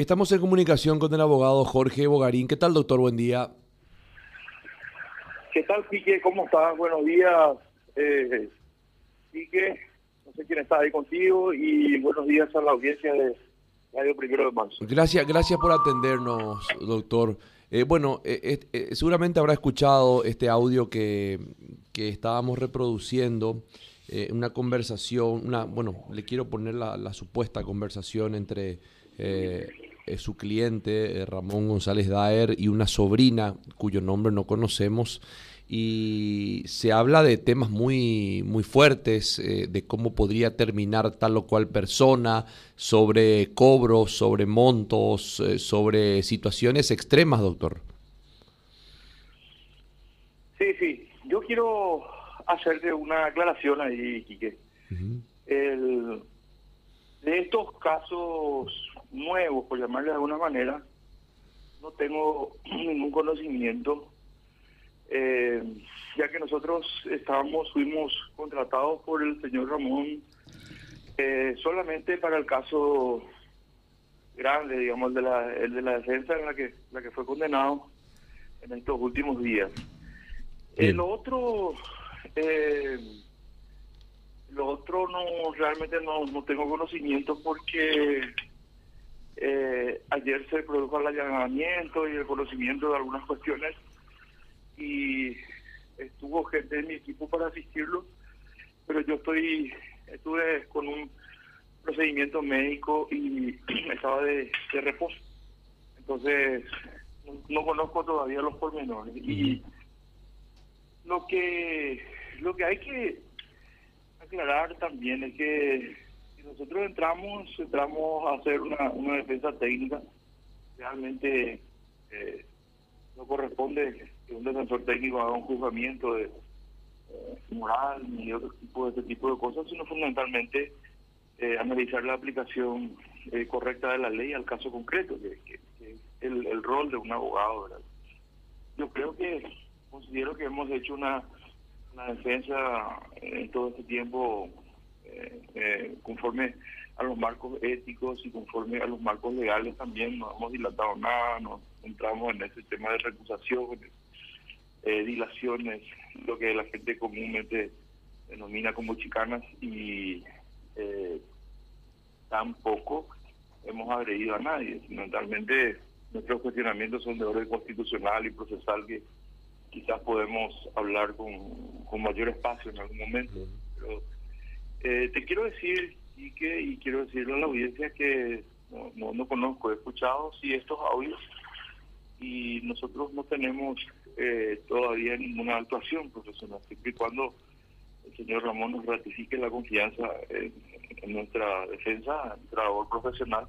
Estamos en comunicación con el abogado Jorge Bogarín. ¿Qué tal, doctor? Buen día. ¿Qué tal, Pique? ¿Cómo estás? Buenos días, eh, Pique. No sé quién está ahí contigo y buenos días a la audiencia de Radio Primero de Marzo. Gracias, gracias por atendernos, doctor. Eh, bueno, eh, eh, seguramente habrá escuchado este audio que, que estábamos reproduciendo, una conversación, una, bueno, le quiero poner la, la supuesta conversación entre su cliente, Ramón González Daer, y una sobrina cuyo nombre no conocemos, y se habla de temas muy, muy fuertes, eh, de cómo podría terminar tal o cual persona, sobre cobros, sobre montos, eh, sobre situaciones extremas, doctor. Sí, sí, yo quiero hacerte una aclaración ahí, Quique. de estos casos nuevos, por llamarle de alguna manera, no tengo ningún conocimiento eh, ya que nosotros estábamos, fuimos contratados por el señor Ramón eh, solamente para el caso grande, digamos, el de la, el de la defensa en la que, la que fue condenado en estos últimos días. El otro, eh, lo otro no realmente no, no tengo conocimiento porque eh, ayer se produjo el allanamiento y el conocimiento de algunas cuestiones y estuvo gente de mi equipo para asistirlo, pero yo estoy estuve con un procedimiento médico y estaba de, reposo. Entonces, no, conozco todavía los pormenores. Y lo que lo que hay que aclarar también es que nosotros entramos entramos a hacer una, una defensa técnica, realmente eh, no corresponde que un defensor técnico haga un juzgamiento de eh, moral y otro tipo de este tipo de cosas, sino fundamentalmente eh, analizar la aplicación eh, correcta de la ley al caso concreto, que, es el, el, rol de un abogado. Yo creo que considero que hemos hecho una, una defensa en todo este tiempo conforme a los marcos éticos y conforme a los marcos legales también, no hemos dilatado nada, no entramos en ese tema de recusaciones, eh, dilaciones, lo que la gente comúnmente denomina como chicanas y eh, tampoco hemos agredido a nadie. Fundamentalmente nuestros cuestionamientos son de orden constitucional y procesal que quizás podemos hablar con, con mayor espacio en algún momento. Pero eh, te quiero decir, y, que, y quiero decirle a la audiencia que no, no, no conozco, he escuchado sí estos audios y nosotros no tenemos eh, todavía ninguna actuación profesional, siempre y cuando el señor Ramón nos ratifique la confianza en, nuestra defensa, nuestra labor profesional,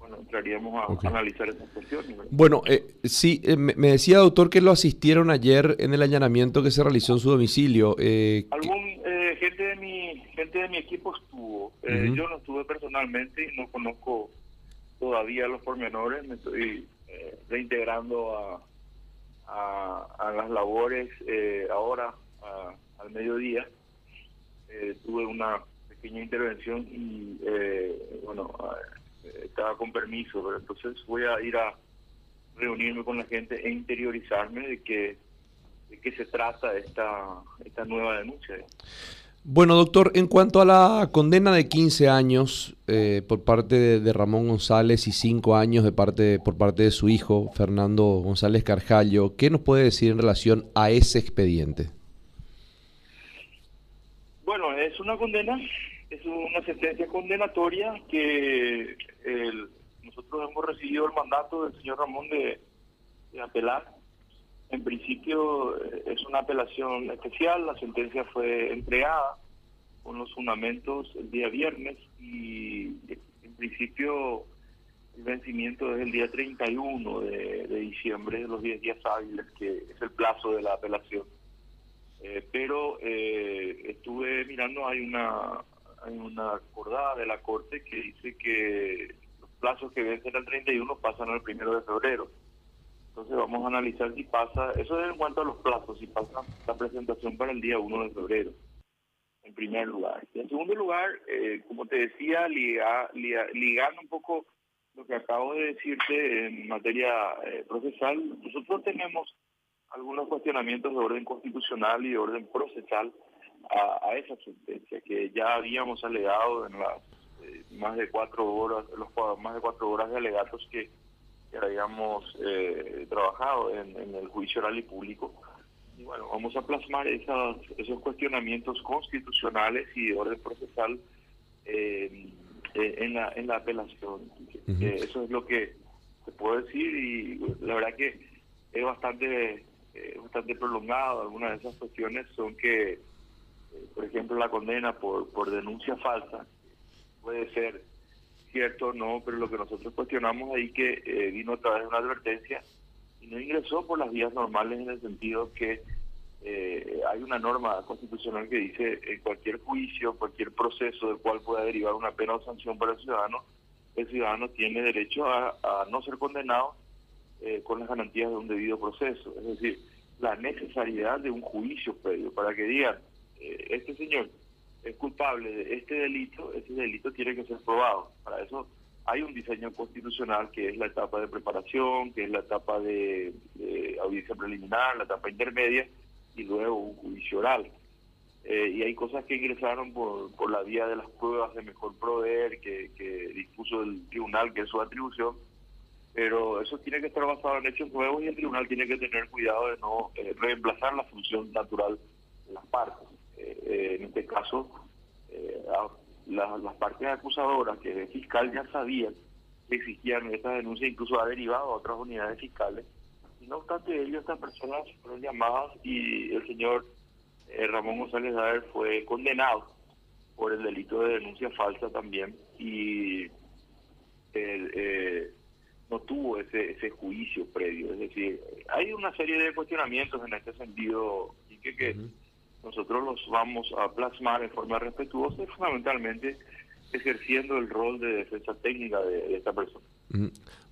bueno, entraríamos a analizar esas cuestiones. Bueno, eh, sí, eh, me decía, doctor, que lo asistieron ayer en el allanamiento que se realizó en su domicilio. Eh, Algún gente de mi equipo estuvo. Yo no estuve personalmente y no conozco todavía los pormenores. Me estoy reintegrando a, a, las labores eh, ahora al mediodía. Eh, tuve una pequeña intervención y eh, bueno, estaba con permiso, pero entonces voy a ir a reunirme con la gente e interiorizarme de que de qué se trata esta esta nueva denuncia. Bueno, doctor, en cuanto a la condena de 15 años eh, por parte de, Ramón González y 5 años de parte por parte de su hijo, Fernando González Carjallo, ¿qué nos puede decir en relación a ese expediente? Bueno, es una condena, es una sentencia condenatoria que nosotros hemos recibido el mandato del señor Ramón de apelar en principio eh, es una apelación especial, la sentencia fue entregada con los fundamentos el día viernes y en principio el vencimiento es el día 31 de, de diciembre, los 10 días hábiles, que es el plazo de la apelación. Eh, pero eh, estuve mirando, hay una, hay una acordada de la Corte que dice que los plazos que vencen el 31 pasan al primero de febrero. Entonces vamos a analizar si pasa, eso es en cuanto a los plazos, si pasa la presentación para el día 1 de febrero, en primer lugar. Y en segundo lugar, eh, como te decía, ligando un poco lo que acabo de decirte en materia eh, procesal, nosotros tenemos algunos cuestionamientos de orden constitucional y de orden procesal a, esa sentencia que ya habíamos alegado en las eh, más de cuatro horas, los más de cuatro horas de alegatos que, habíamos eh, trabajado en, el juicio oral y público. Y bueno, vamos a plasmar esas, esos cuestionamientos constitucionales y de orden procesal eh, en, la, en la apelación. eso es lo que se puedo decir y la verdad que es bastante, bastante prolongado. Algunas de esas cuestiones son que por ejemplo, la condena por, por denuncia falsa, puede ser cierto no, pero lo que nosotros cuestionamos ahí que eh, vino a través de una advertencia y no ingresó por las vías normales en el sentido que eh, hay una norma constitucional que dice en cualquier juicio, cualquier proceso del cual pueda derivar una pena o sanción para el ciudadano, el ciudadano tiene derecho a, no ser condenado eh, con las garantías de un debido proceso. Es decir, la necesariedad de un juicio previo para que digan eh, este señor es culpable de este delito, ese delito tiene que ser probado. Para eso hay un diseño constitucional que es la etapa de preparación, que es la etapa de, audiencia preliminar, la etapa intermedia y luego un juicio oral. Eh, y hay cosas que ingresaron por, por la vía de las pruebas de mejor proveer que, dispuso el tribunal, que es su atribución, pero eso tiene que estar basado en hechos nuevos y el tribunal tiene que tener cuidado de no eh, reemplazar la función natural de las partes. Eh, en este caso, eh, las partes acusadoras, que el fiscal ya sabía que existían estas denuncias, incluso ha derivado a otras unidades fiscales. Y no obstante ello, estas personas fueron llamadas y el señor eh, Ramón González Daer fue condenado por el delito de denuncia falsa también y no tuvo ese, ese juicio previo. Es decir, hay una serie de cuestionamientos en este sentido y que, que nosotros los vamos a plasmar en forma respetuosa y fundamentalmente ejerciendo el rol de defensa técnica de, esta persona.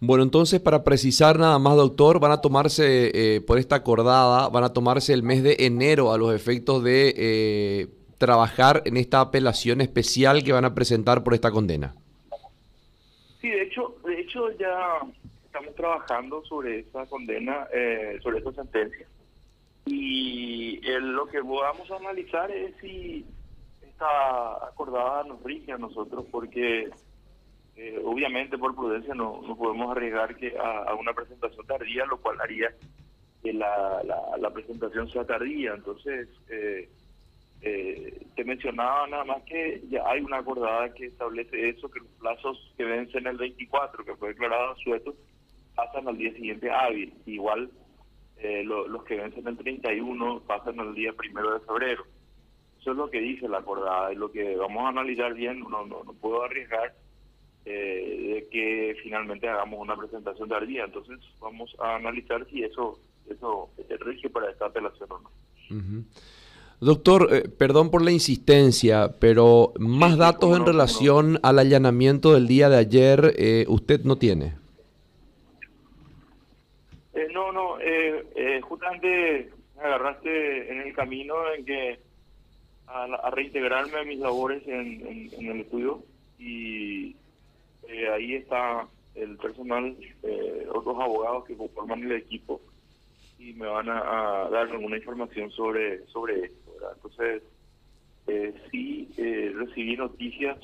Bueno, entonces para precisar nada más, doctor, van a tomarse eh, por esta acordada, van a tomarse el mes de enero a los efectos de eh, trabajar en esta apelación especial que van a presentar por esta condena. Sí, de hecho, de hecho ya estamos trabajando sobre esa condena, eh, sobre esta sentencia y lo que vamos a analizar es si esta acordada nos rige a nosotros, porque eh, obviamente por prudencia no, no podemos arriesgar que a, una presentación tardía, lo cual haría que la, la, presentación sea tardía. Entonces, eh, eh, te mencionaba nada más que ya hay una acordada que establece eso, que los plazos que vencen el 24, que fue declarado sueto, pasan al día siguiente hábil. Igual eh, los que vencen el 31 pasan el día primero de febrero. Eso es lo que dice la acordada y lo que vamos a analizar bien, no, no, no puedo arriesgar eh, de que finalmente hagamos una presentación tardía. Entonces vamos a analizar si eso, eso rige para esta apelación o no. Doctor, eh, perdón por la insistencia, pero más datos en relación al allanamiento del día de ayer usted no tiene. Eh, no, no, eh, eh, justamente me agarraste en el camino en que a, reintegrarme a mis labores en, el estudio y ahí está el personal, otros abogados que conforman el equipo y me van a, dar alguna información sobre sobre esto. Entonces, sí recibí noticias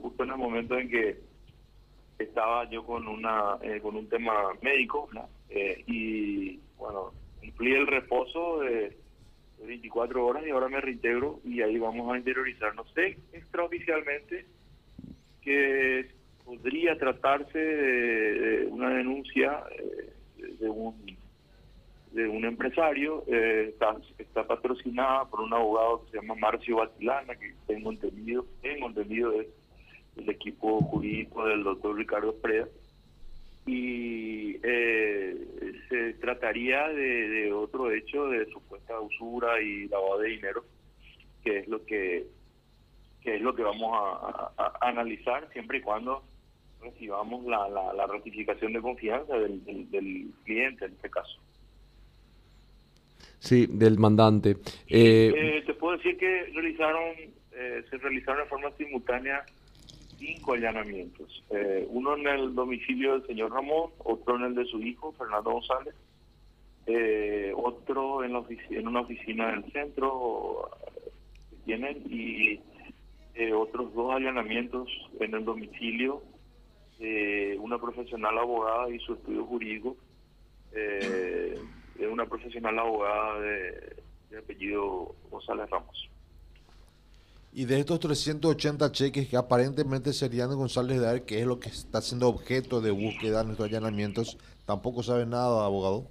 justo en el momento en que estaba yo con una con un tema médico eh, y bueno, cumplí el reposo de, 24 horas y ahora me reintegro y ahí vamos a interiorizar. No sé extraoficialmente que podría tratarse de, una denuncia eh, de un de un empresario, eh, está, está patrocinada por un abogado que se llama Marcio Batilana, que tengo entendido, tengo entendido es el equipo jurídico del doctor Ricardo Preda y eh, se trataría de, otro hecho de supuesta usura y lavado de dinero que es lo que, es lo que vamos a, analizar siempre y cuando recibamos la, la, ratificación de confianza del, cliente en este caso. Sí del mandante. Eh, eh, te puedo decir que realizaron se realizaron de forma simultánea cinco allanamientos. Eh, uno en el domicilio del señor Ramón, otro en el de su hijo, Fernando González, eh, otro en, la en una oficina del centro que tienen y eh, otros dos allanamientos en el domicilio de una profesional abogada y su estudio jurídico, de una profesional abogada de apellido González Ramos. Y de estos 380 cheques que aparentemente serían de González de que es lo que está siendo objeto de búsqueda en estos allanamientos, tampoco sabe nada, abogado.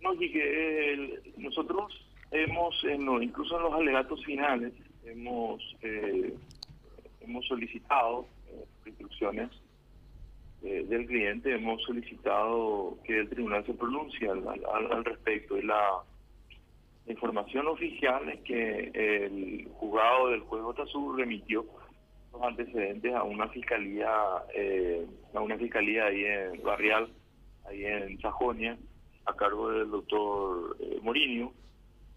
No, y que nosotros hemos, incluso en los alegatos finales, hemos eh, hemos solicitado eh, instrucciones eh, del cliente, hemos solicitado que el tribunal se pronuncie al, al respecto. Y la la información oficial es que el juzgado del juez Sur remitió los antecedentes a una fiscalía, eh, a una fiscalía ahí en Barrial, ahí en Sajonia, a cargo del doctor eh, Morinio,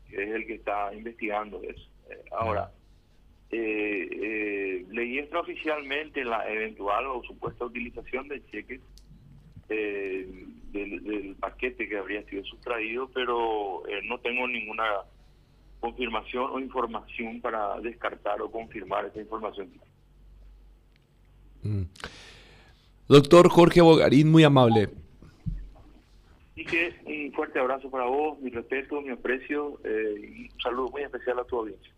que es el que está investigando eso. Eh, ahora, leí extraoficialmente la eventual o supuesta utilización de cheques del, paquete que habría sido sustraído, pero eh, no tengo ninguna confirmación o información para descartar o confirmar esa información. Mm. Doctor Jorge Bogarín, muy amable. Y que un fuerte abrazo para vos, mi respeto, mi aprecio eh, y un saludo muy especial a tu audiencia.